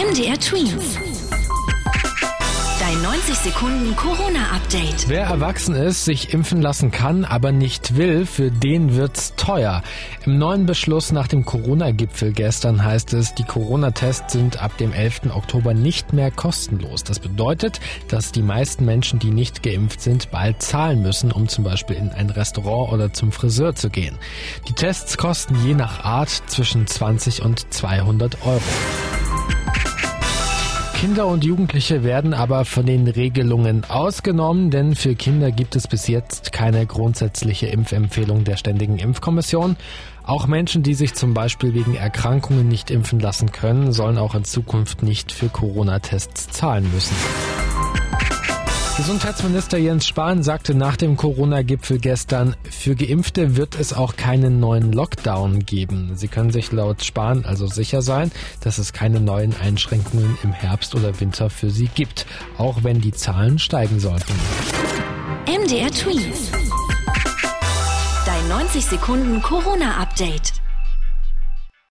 MDR Twins. Dein 90 Sekunden Corona-Update. Wer erwachsen ist, sich impfen lassen kann, aber nicht will, für den wird's teuer. Im neuen Beschluss nach dem Corona-Gipfel gestern heißt es, die Corona-Tests sind ab dem 11. Oktober nicht mehr kostenlos. Das bedeutet, dass die meisten Menschen, die nicht geimpft sind, bald zahlen müssen, um zum Beispiel in ein Restaurant oder zum Friseur zu gehen. Die Tests kosten je nach Art zwischen 20 und 200 Euro. Kinder und Jugendliche werden aber von den Regelungen ausgenommen, denn für Kinder gibt es bis jetzt keine grundsätzliche Impfempfehlung der Ständigen Impfkommission. Auch Menschen, die sich zum Beispiel wegen Erkrankungen nicht impfen lassen können, sollen auch in Zukunft nicht für Corona-Tests zahlen müssen. Gesundheitsminister Jens Spahn sagte nach dem Corona-Gipfel gestern, für Geimpfte wird es auch keinen neuen Lockdown geben. Sie können sich laut Spahn also sicher sein, dass es keine neuen Einschränkungen im Herbst oder Winter für sie gibt, auch wenn die Zahlen steigen sollten. MDR Twins. Dein 90 Sekunden Corona-Update.